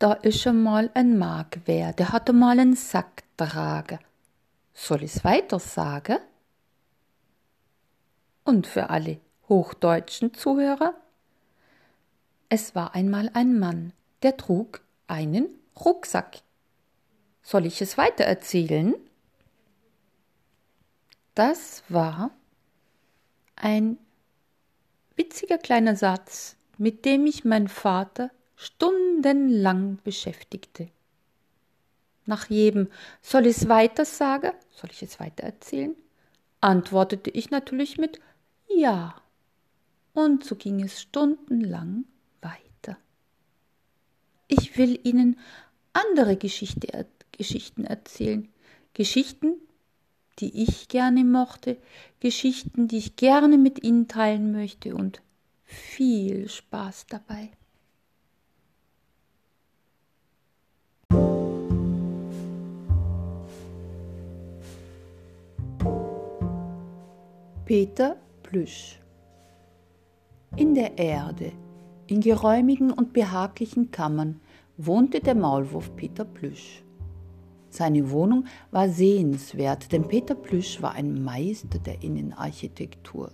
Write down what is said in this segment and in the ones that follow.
Da ist schon mal ein Mag wer, der hatte mal einen Sack trage. Soll ich's weiter sagen? Und für alle hochdeutschen Zuhörer? Es war einmal ein Mann, der trug einen Rucksack. Soll ich es weiter erzählen? Das war ein witziger kleiner Satz, mit dem ich mein Vater stundenlang beschäftigte. Nach jedem Soll ich es weiter sagen? Soll ich es weiter erzählen? antwortete ich natürlich mit Ja. Und so ging es stundenlang weiter. Ich will Ihnen andere Geschichte, Geschichten erzählen. Geschichten, die ich gerne mochte, Geschichten, die ich gerne mit Ihnen teilen möchte und viel Spaß dabei. Peter Plüsch In der Erde, in geräumigen und behaglichen Kammern, wohnte der Maulwurf Peter Plüsch. Seine Wohnung war sehenswert, denn Peter Plüsch war ein Meister der Innenarchitektur.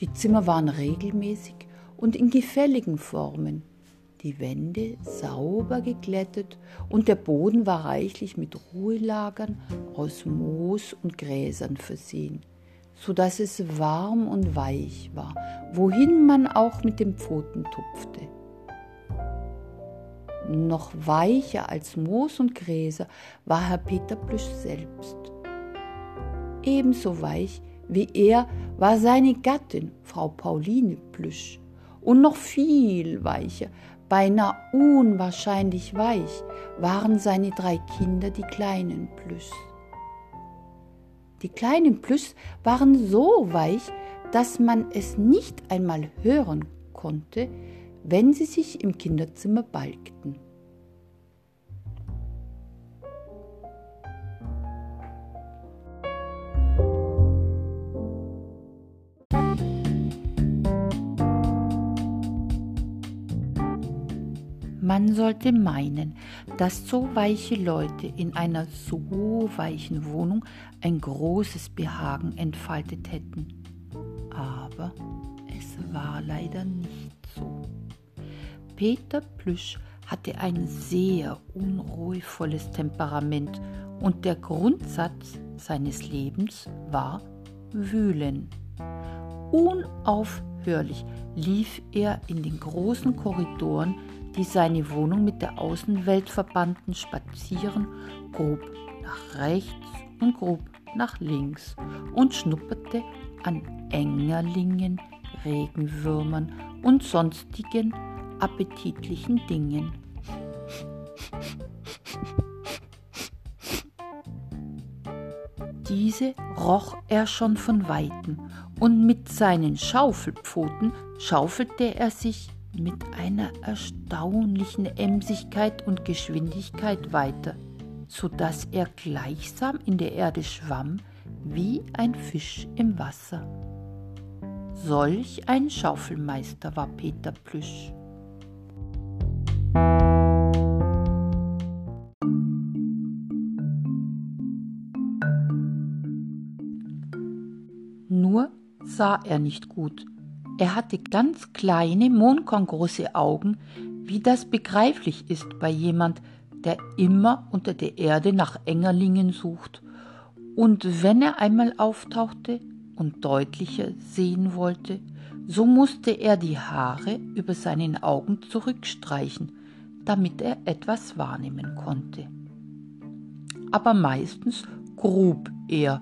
Die Zimmer waren regelmäßig und in gefälligen Formen, die Wände sauber geglättet und der Boden war reichlich mit Ruhelagern aus Moos und Gräsern versehen, so dass es warm und weich war, wohin man auch mit den Pfoten tupfte noch weicher als Moos und Gräser war Herr Peter Plüsch selbst. Ebenso weich wie er war seine Gattin, Frau Pauline Plüsch, und noch viel weicher, beinahe unwahrscheinlich weich, waren seine drei Kinder, die kleinen Plüschs. Die kleinen Plüschs waren so weich, dass man es nicht einmal hören konnte, wenn sie sich im Kinderzimmer balgten. Sollte meinen, dass so weiche Leute in einer so weichen Wohnung ein großes Behagen entfaltet hätten. Aber es war leider nicht so. Peter Plüsch hatte ein sehr unruhevolles Temperament und der Grundsatz seines Lebens war Wühlen. Unaufhörlich lief er in den großen Korridoren, die seine Wohnung mit der Außenwelt verbanden, spazieren, grob nach rechts und grob nach links und schnupperte an Engerlingen, Regenwürmern und sonstigen appetitlichen Dingen. Diese roch er schon von weitem, und mit seinen Schaufelpfoten schaufelte er sich mit einer erstaunlichen Emsigkeit und Geschwindigkeit weiter, so dass er gleichsam in der Erde schwamm wie ein Fisch im Wasser. Solch ein Schaufelmeister war Peter Plüsch. Nur sah er nicht gut. Er hatte ganz kleine, mondkorngroße Augen, wie das begreiflich ist bei jemand, der immer unter der Erde nach Engerlingen sucht. Und wenn er einmal auftauchte und deutlicher sehen wollte, so musste er die Haare über seinen Augen zurückstreichen, damit er etwas wahrnehmen konnte. Aber meistens grub er,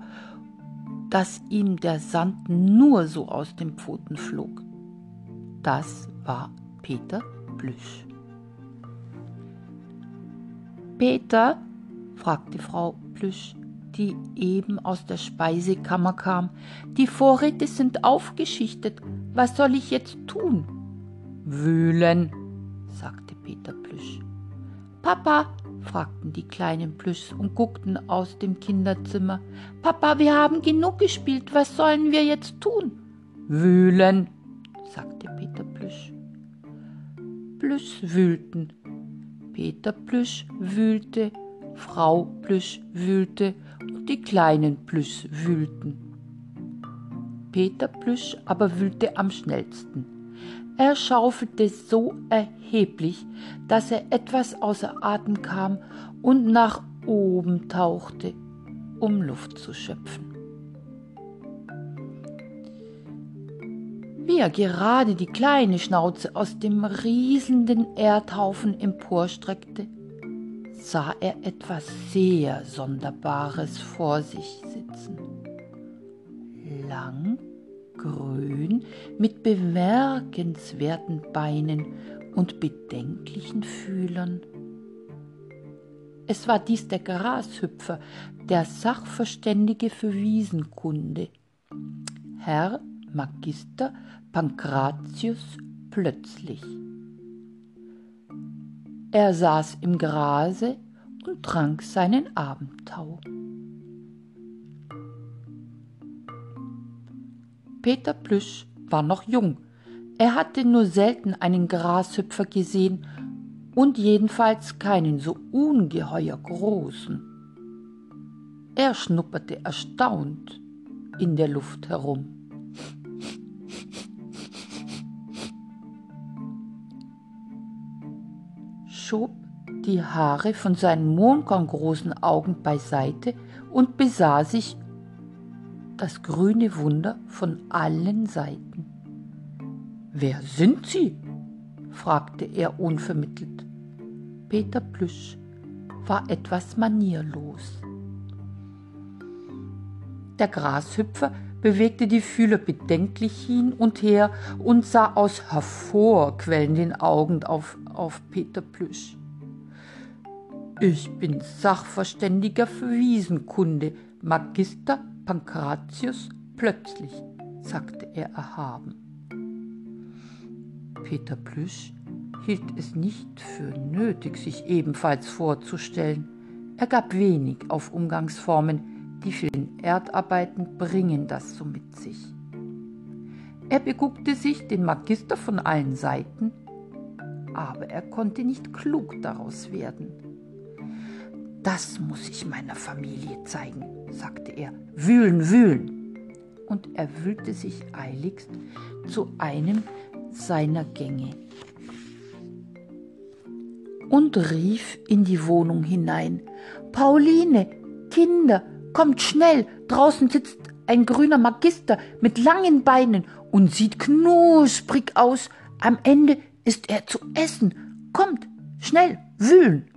dass ihm der Sand nur so aus den Pfoten flog. Das war Peter Plüsch. Peter, fragte Frau Plüsch, die eben aus der Speisekammer kam, die Vorräte sind aufgeschichtet. Was soll ich jetzt tun? Wühlen, sagte Peter Plüsch. Papa, fragten die kleinen Plüschs und guckten aus dem Kinderzimmer. Papa, wir haben genug gespielt, was sollen wir jetzt tun? Wühlen, sagte Peter Plüsch. Plüschs wühlten. Peter Plüsch wühlte, Frau Plüsch wühlte und die kleinen Plüsch wühlten. Peter Plüsch aber wühlte am schnellsten. Er schaufelte so erheblich, dass er etwas außer Atem kam und nach oben tauchte, um Luft zu schöpfen. Wie er gerade die kleine Schnauze aus dem riesenden Erdhaufen emporstreckte, sah er etwas sehr Sonderbares vor sich sitzen. Lang, grün, mit bemerkenswerten Beinen und bedenklichen Fühlern. Es war dies der Grashüpfer, der Sachverständige für Wiesenkunde, Herr Magister Pankratius plötzlich. Er saß im Grase und trank seinen Abendtau. Peter Plüsch war noch jung. Er hatte nur selten einen Grashüpfer gesehen und jedenfalls keinen so ungeheuer großen. Er schnupperte erstaunt in der Luft herum. schob die Haare von seinen mondkorngroßen Augen beiseite und besah sich das grüne Wunder von allen Seiten. Wer sind Sie? fragte er unvermittelt. Peter Plüsch war etwas manierlos. Der Grashüpfer bewegte die Fühler bedenklich hin und her und sah aus hervorquellenden Augen auf, auf Peter Plüsch. Ich bin Sachverständiger für Wiesenkunde, Magister Pankratius plötzlich, sagte er erhaben. Peter Plüsch hielt es nicht für nötig, sich ebenfalls vorzustellen. Er gab wenig auf Umgangsformen, die vielen Erdarbeiten bringen das so mit sich. Er beguckte sich den Magister von allen Seiten, aber er konnte nicht klug daraus werden. Das muss ich meiner Familie zeigen, sagte er. Wühlen, wühlen. Und er wühlte sich eiligst zu einem seiner Gänge und rief in die Wohnung hinein Pauline, Kinder, Kommt schnell, draußen sitzt ein grüner Magister mit langen Beinen und sieht knusprig aus. Am Ende ist er zu essen. Kommt, schnell, wühlen.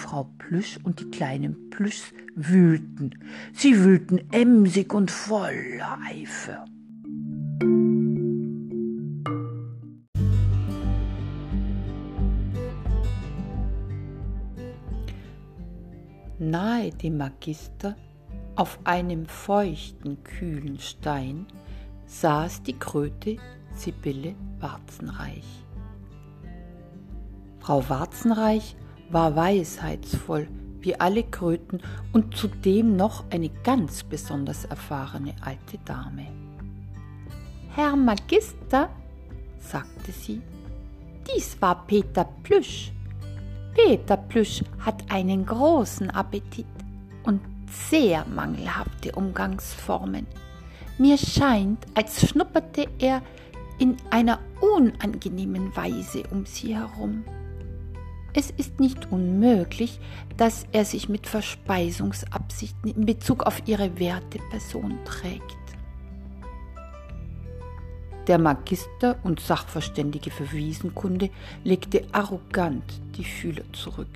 Frau Plüsch und die kleinen Plüschs wühlten. Sie wühlten emsig und voller Eifer. Nahe dem Magister, auf einem feuchten, kühlen Stein, saß die Kröte Sibylle Warzenreich. Frau Warzenreich war weisheitsvoll wie alle Kröten und zudem noch eine ganz besonders erfahrene alte Dame. Herr Magister, sagte sie, dies war Peter Plüsch, Peter Plüsch hat einen großen Appetit und sehr mangelhafte Umgangsformen. Mir scheint, als schnupperte er in einer unangenehmen Weise um sie herum. Es ist nicht unmöglich, dass er sich mit Verspeisungsabsichten in Bezug auf ihre werte Person trägt. Der Magister und Sachverständige für Wiesenkunde legte arrogant die Fühler zurück,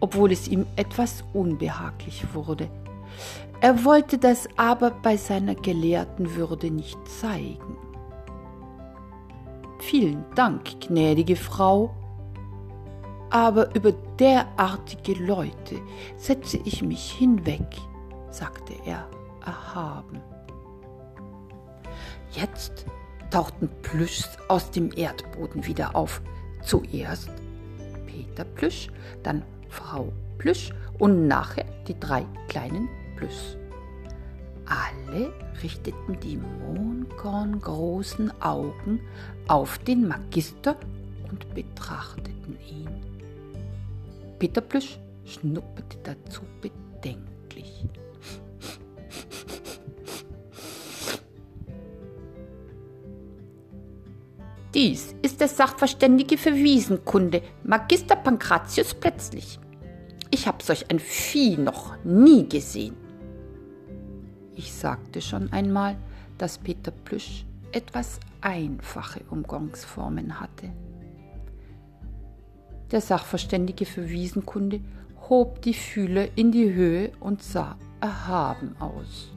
obwohl es ihm etwas unbehaglich wurde. Er wollte das aber bei seiner gelehrten Würde nicht zeigen. Vielen Dank, gnädige Frau, aber über derartige Leute setze ich mich hinweg, sagte er erhaben. Jetzt tauchten Plüschs aus dem Erdboden wieder auf. Zuerst Peter Plüsch, dann Frau Plüsch und nachher die drei kleinen Plüschs. Alle richteten die mondkorngroßen Augen auf den Magister und betrachteten ihn. Peter Plüsch schnupperte dazu bedenklich. Dies ist der Sachverständige für Wiesenkunde, Magister Pankratius plötzlich. Ich habe solch ein Vieh noch nie gesehen. Ich sagte schon einmal, dass Peter Plüsch etwas einfache Umgangsformen hatte. Der Sachverständige für Wiesenkunde hob die Fühler in die Höhe und sah erhaben aus.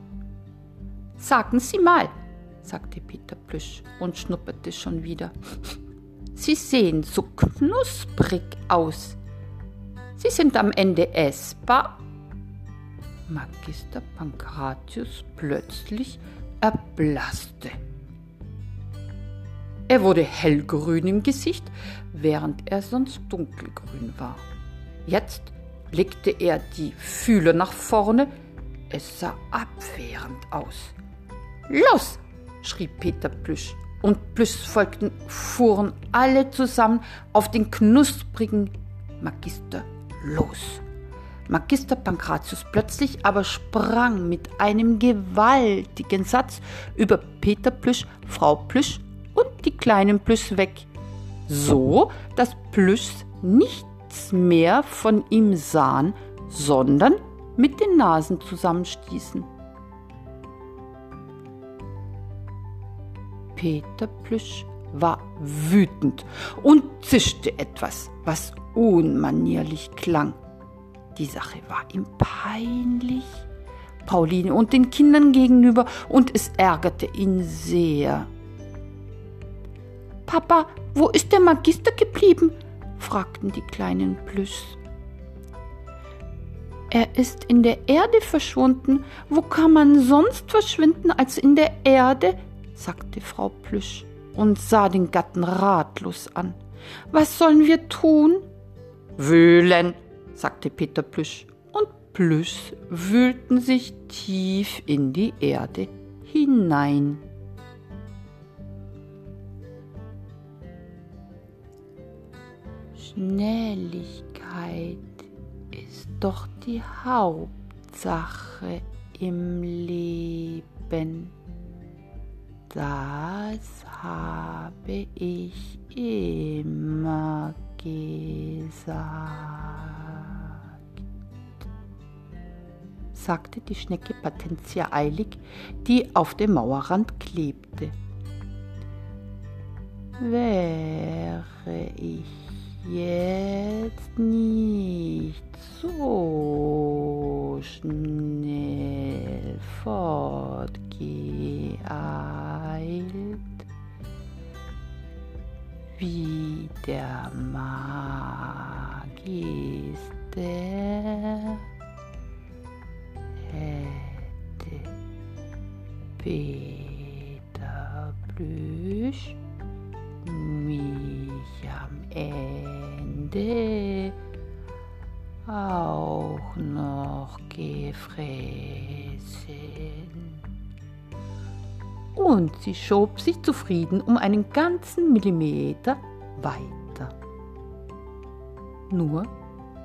Sagen Sie mal, sagte Peter Plüsch und schnupperte schon wieder. Sie sehen so knusprig aus. Sie sind am Ende essbar. Magister Pankratius plötzlich erblasste. Er wurde hellgrün im Gesicht, während er sonst dunkelgrün war. Jetzt blickte er die Fühler nach vorne. Es sah abwehrend aus. Los! schrie Peter Plüsch, und Plüsch folgten, fuhren alle zusammen auf den knusprigen Magister los. Magister Pankratius plötzlich aber sprang mit einem gewaltigen Satz über Peter Plüsch, Frau Plüsch und die kleinen Plüsch weg, so dass Plüsch nichts mehr von ihm sahen, sondern mit den Nasen zusammenstießen. Peter Plüsch war wütend und zischte etwas, was unmanierlich klang. Die Sache war ihm peinlich, Pauline und den Kindern gegenüber, und es ärgerte ihn sehr. Papa, wo ist der Magister geblieben? fragten die kleinen Plüschs. Er ist in der Erde verschwunden. Wo kann man sonst verschwinden als in der Erde? sagte Frau Plüsch und sah den Gatten ratlos an. Was sollen wir tun? Wühlen, sagte Peter Plüsch, und Plüsch wühlten sich tief in die Erde hinein. Schnelligkeit ist doch die Hauptsache im Leben. Das habe ich immer gesagt, sagte die Schnecke Patentia eilig, die auf dem Mauerrand klebte. Wäre ich jetzt nicht so schnell fortgeeilt, wie der Magister hätte Peter Plüsch Ende auch noch gefressen. Und sie schob sich zufrieden um einen ganzen Millimeter weiter. Nur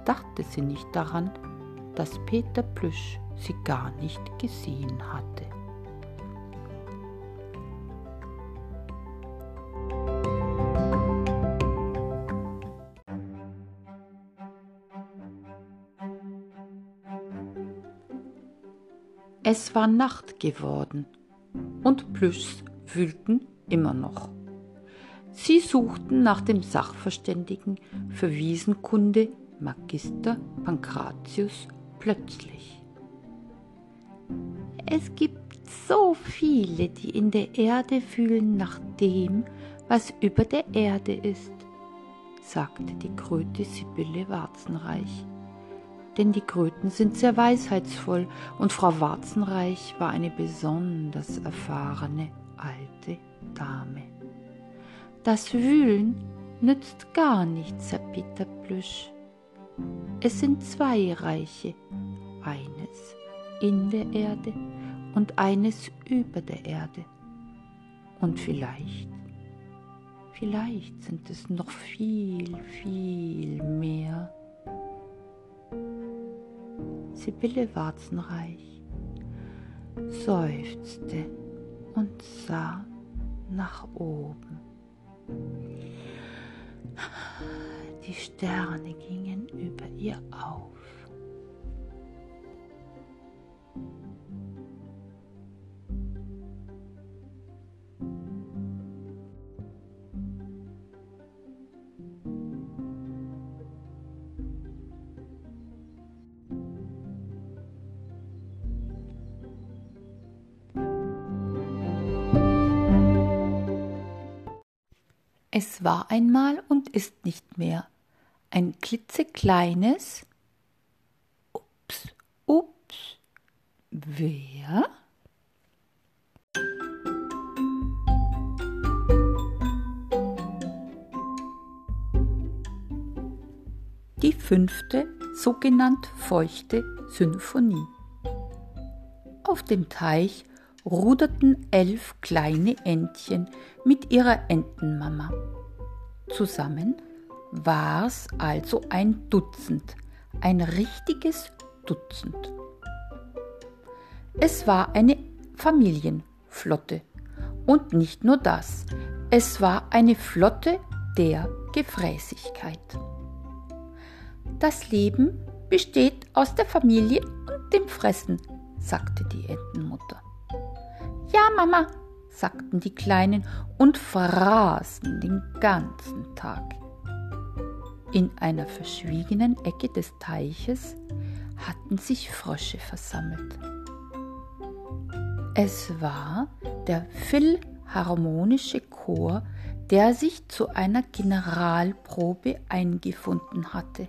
dachte sie nicht daran, dass Peter Plüsch sie gar nicht gesehen hatte. Es war Nacht geworden und Plüschs wühlten immer noch. Sie suchten nach dem Sachverständigen für Wiesenkunde Magister Pankratius plötzlich. Es gibt so viele, die in der Erde fühlen nach dem, was über der Erde ist, sagte die Kröte Sibylle Warzenreich denn die Kröten sind sehr weisheitsvoll und Frau Warzenreich war eine besonders erfahrene alte Dame. Das Wühlen nützt gar nichts, Herr Peter Plüsch. Es sind zwei Reiche, eines in der Erde und eines über der Erde. Und vielleicht, vielleicht sind es noch viel, viel mehr Sibylle Warzenreich, seufzte und sah nach oben. Die Sterne gingen über ihr auf. Es war einmal und ist nicht mehr ein klitzekleines Ups, ups, wer? Die fünfte sogenannt feuchte Symphonie. Auf dem Teich ruderten elf kleine Entchen mit ihrer Entenmama. Zusammen war's also ein Dutzend, ein richtiges Dutzend. Es war eine Familienflotte. Und nicht nur das, es war eine Flotte der Gefräßigkeit. Das Leben besteht aus der Familie und dem Fressen, sagte die Entenmutter. Ja, Mama, sagten die Kleinen und fraßen den ganzen Tag. In einer verschwiegenen Ecke des Teiches hatten sich Frösche versammelt. Es war der Philharmonische Chor, der sich zu einer Generalprobe eingefunden hatte.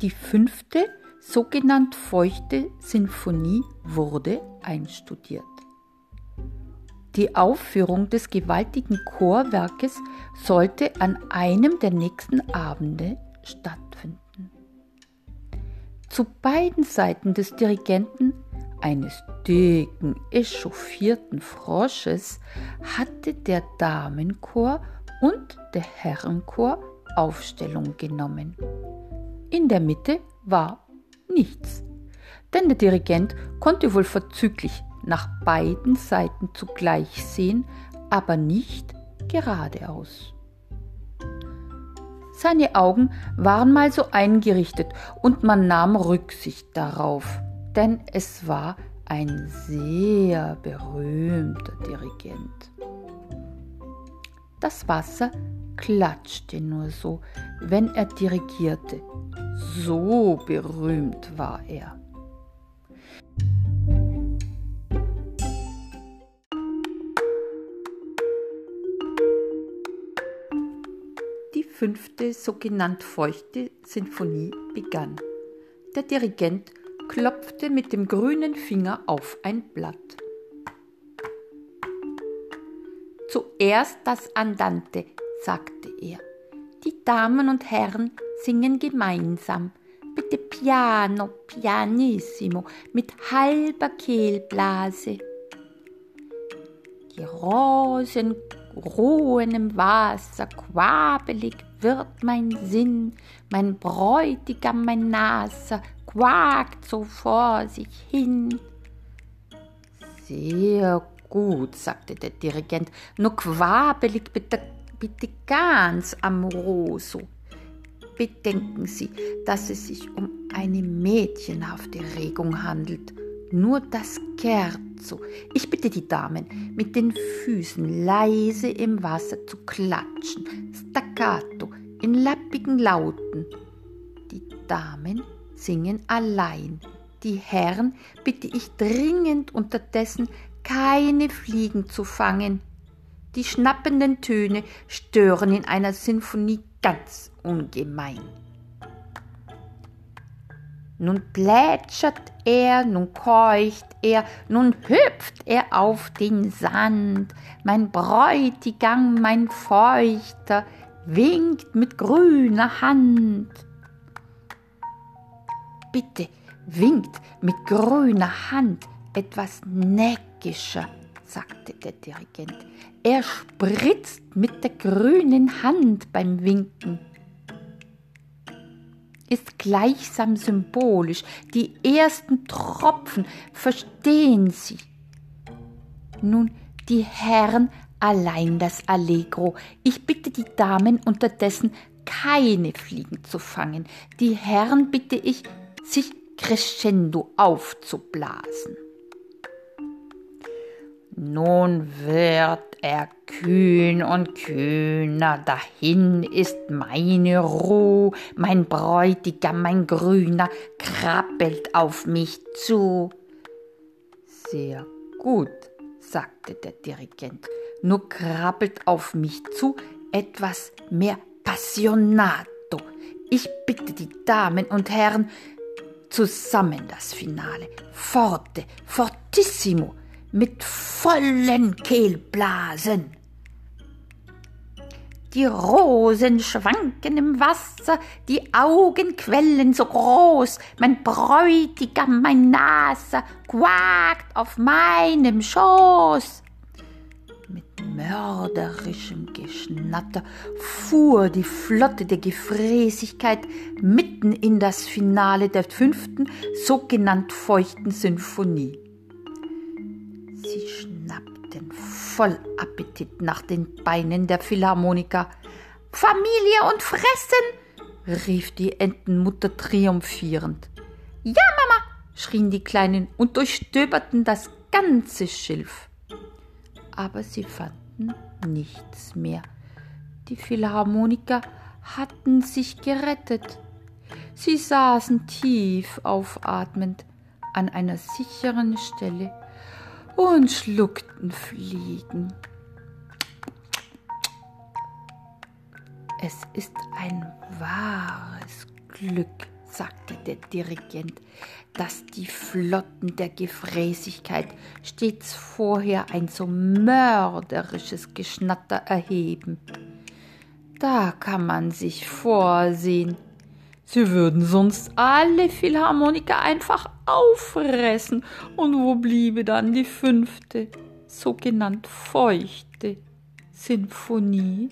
Die fünfte sogenannt feuchte Sinfonie wurde einstudiert. Die Aufführung des gewaltigen Chorwerkes sollte an einem der nächsten Abende stattfinden. Zu beiden Seiten des Dirigenten, eines dicken, echauffierten Frosches, hatte der Damenchor und der Herrenchor Aufstellung genommen. In der Mitte war nichts. Denn der Dirigent konnte wohl verzüglich nach beiden Seiten zugleich sehen, aber nicht geradeaus. Seine Augen waren mal so eingerichtet und man nahm Rücksicht darauf, denn es war ein sehr berühmter Dirigent. Das Wasser klatschte nur so, wenn er dirigierte. So berühmt war er. Die fünfte sogenannt feuchte Sinfonie begann. Der Dirigent klopfte mit dem grünen Finger auf ein Blatt. Zuerst das Andante, sagte er. Die Damen und Herren singen gemeinsam. Bitte piano, pianissimo, mit halber Kehlblase. Die Rosen ruhen im Wasser, quabelig wird mein Sinn, mein Bräutigam, mein Naser, quakt so vor sich hin. Sehr gut, sagte der Dirigent, nur quabelig bitte bitte ganz amoroso. Bedenken Sie, dass es sich um eine mädchenhafte Regung handelt. Nur das Scherzo. Ich bitte die Damen, mit den Füßen leise im Wasser zu klatschen, staccato, in lappigen Lauten. Die Damen singen allein. Die Herren bitte ich dringend unterdessen, keine Fliegen zu fangen. Die schnappenden Töne stören in einer Sinfonie ganz ungemein. Nun plätschert er, nun keucht er, nun hüpft er auf den Sand. Mein Bräutigam, mein Feuchter, winkt mit grüner Hand. Bitte, winkt mit grüner Hand etwas neckischer sagte der Dirigent. Er spritzt mit der grünen Hand beim Winken. ist gleichsam symbolisch. Die ersten Tropfen, verstehen Sie. Nun, die Herren allein das Allegro. Ich bitte die Damen unterdessen, keine Fliegen zu fangen. Die Herren bitte ich, sich crescendo aufzublasen. Nun wird er kühn und kühner, dahin ist meine Ruh, mein Bräutigam, mein Grüner, krabbelt auf mich zu. Sehr gut, sagte der Dirigent, nur krabbelt auf mich zu etwas mehr Passionato. Ich bitte die Damen und Herren, zusammen das Finale, forte, fortissimo, mit vollen Kehlblasen. Die Rosen schwanken im Wasser, die Augen quellen so groß, mein Bräutigam, mein Nase, quakt auf meinem Schoß. Mit mörderischem Geschnatter fuhr die Flotte der Gefräßigkeit mitten in das Finale der fünften, sogenannt feuchten Sinfonie. Sie schnappten voll Appetit nach den Beinen der Philharmoniker. Familie und Fressen! rief die Entenmutter triumphierend. Ja, Mama! schrien die Kleinen und durchstöberten das ganze Schilf. Aber sie fanden nichts mehr. Die Philharmoniker hatten sich gerettet. Sie saßen tief aufatmend an einer sicheren Stelle und schluckten Fliegen. Es ist ein wahres Glück, sagte der Dirigent, dass die Flotten der Gefräßigkeit stets vorher ein so mörderisches Geschnatter erheben. Da kann man sich vorsehen, Sie würden sonst alle Philharmoniker einfach auffressen. Und wo bliebe dann die fünfte, sogenannt feuchte Sinfonie?